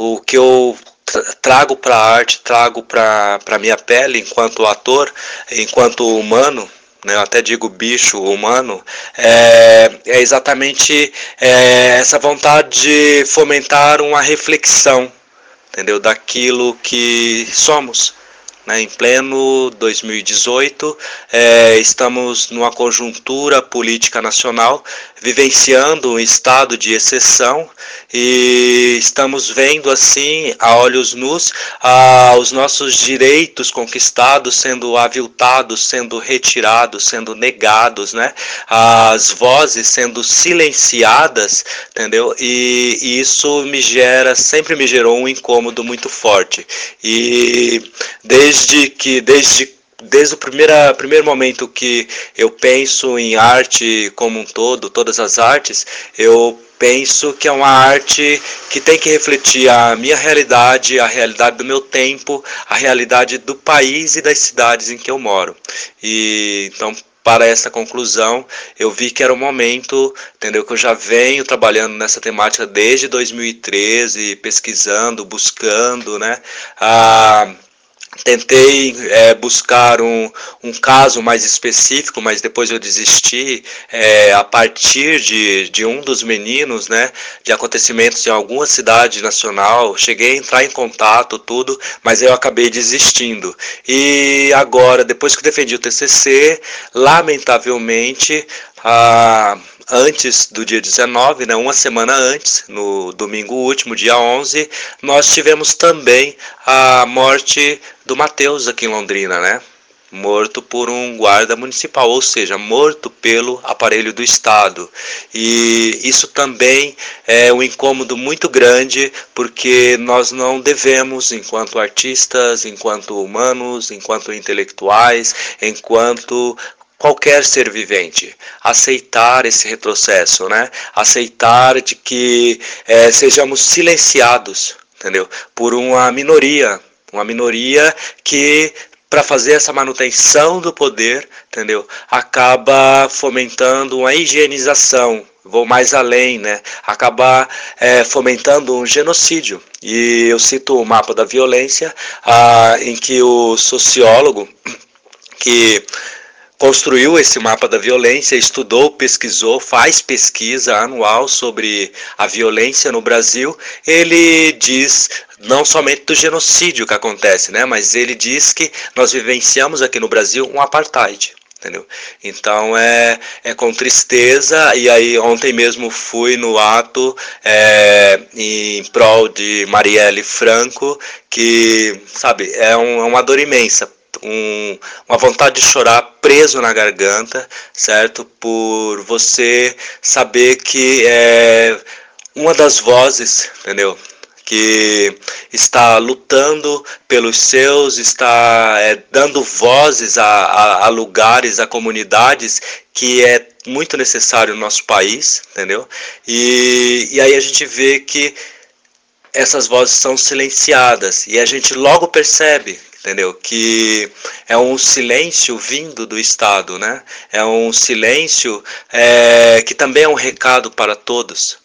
o que eu trago para a arte, trago para a minha pele enquanto ator, enquanto humano, né, eu até digo bicho humano, é, é exatamente é, essa vontade de fomentar uma reflexão, entendeu, daquilo que somos. Né, em pleno 2018, é, estamos numa conjuntura política nacional vivenciando um estado de exceção e estamos vendo assim a olhos nus ah, os nossos direitos conquistados sendo aviltados, sendo retirados, sendo negados, né? As vozes sendo silenciadas, entendeu? E, e isso me gera, sempre me gerou um incômodo muito forte. E desde que desde desde o primeiro, primeiro momento que eu penso em arte como um todo, todas as artes, eu penso que é uma arte que tem que refletir a minha realidade, a realidade do meu tempo, a realidade do país e das cidades em que eu moro. E então para essa conclusão, eu vi que era o momento, entendeu? Que eu já venho trabalhando nessa temática desde 2013, pesquisando, buscando, né? Ah, Tentei é, buscar um, um caso mais específico, mas depois eu desisti é, a partir de, de um dos meninos, né, de acontecimentos em alguma cidade nacional. Cheguei a entrar em contato, tudo, mas eu acabei desistindo. E agora, depois que defendi o TCC, lamentavelmente, a antes do dia 19, né, uma semana antes, no domingo último, dia 11, nós tivemos também a morte do Mateus aqui em Londrina, né? Morto por um guarda municipal, ou seja, morto pelo aparelho do Estado. E isso também é um incômodo muito grande, porque nós não devemos, enquanto artistas, enquanto humanos, enquanto intelectuais, enquanto qualquer ser vivente aceitar esse retrocesso, né? Aceitar de que é, sejamos silenciados, entendeu? Por uma minoria, uma minoria que para fazer essa manutenção do poder, entendeu? Acaba fomentando uma higienização, vou mais além, né? Acabar é, fomentando um genocídio. E eu cito o mapa da violência, ah, em que o sociólogo que construiu esse mapa da violência, estudou, pesquisou, faz pesquisa anual sobre a violência no Brasil. Ele diz não somente do genocídio que acontece, né, mas ele diz que nós vivenciamos aqui no Brasil um apartheid. Entendeu? Então é, é com tristeza, e aí ontem mesmo fui no ato é, em prol de Marielle Franco, que, sabe, é, um, é uma dor imensa, um, uma vontade de chorar preso na garganta, certo? Por você saber que é uma das vozes, entendeu? Que está lutando pelos seus, está é, dando vozes a, a, a lugares, a comunidades que é muito necessário no nosso país, entendeu? E, e aí a gente vê que essas vozes são silenciadas e a gente logo percebe entendeu? Que é um silêncio vindo do Estado, né? É um silêncio é, que também é um recado para todos,